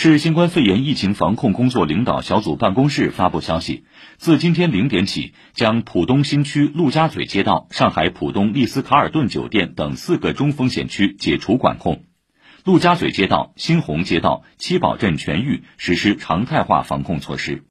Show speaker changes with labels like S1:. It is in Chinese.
S1: 市新冠肺炎疫情防控工作领导小组办公室发布消息，自今天零点起，将浦东新区陆家嘴街道、上海浦东丽思卡尔顿酒店等四个中风险区解除管控。陆家嘴街道、新鸿街道、七宝镇全域实施常态化防控措施。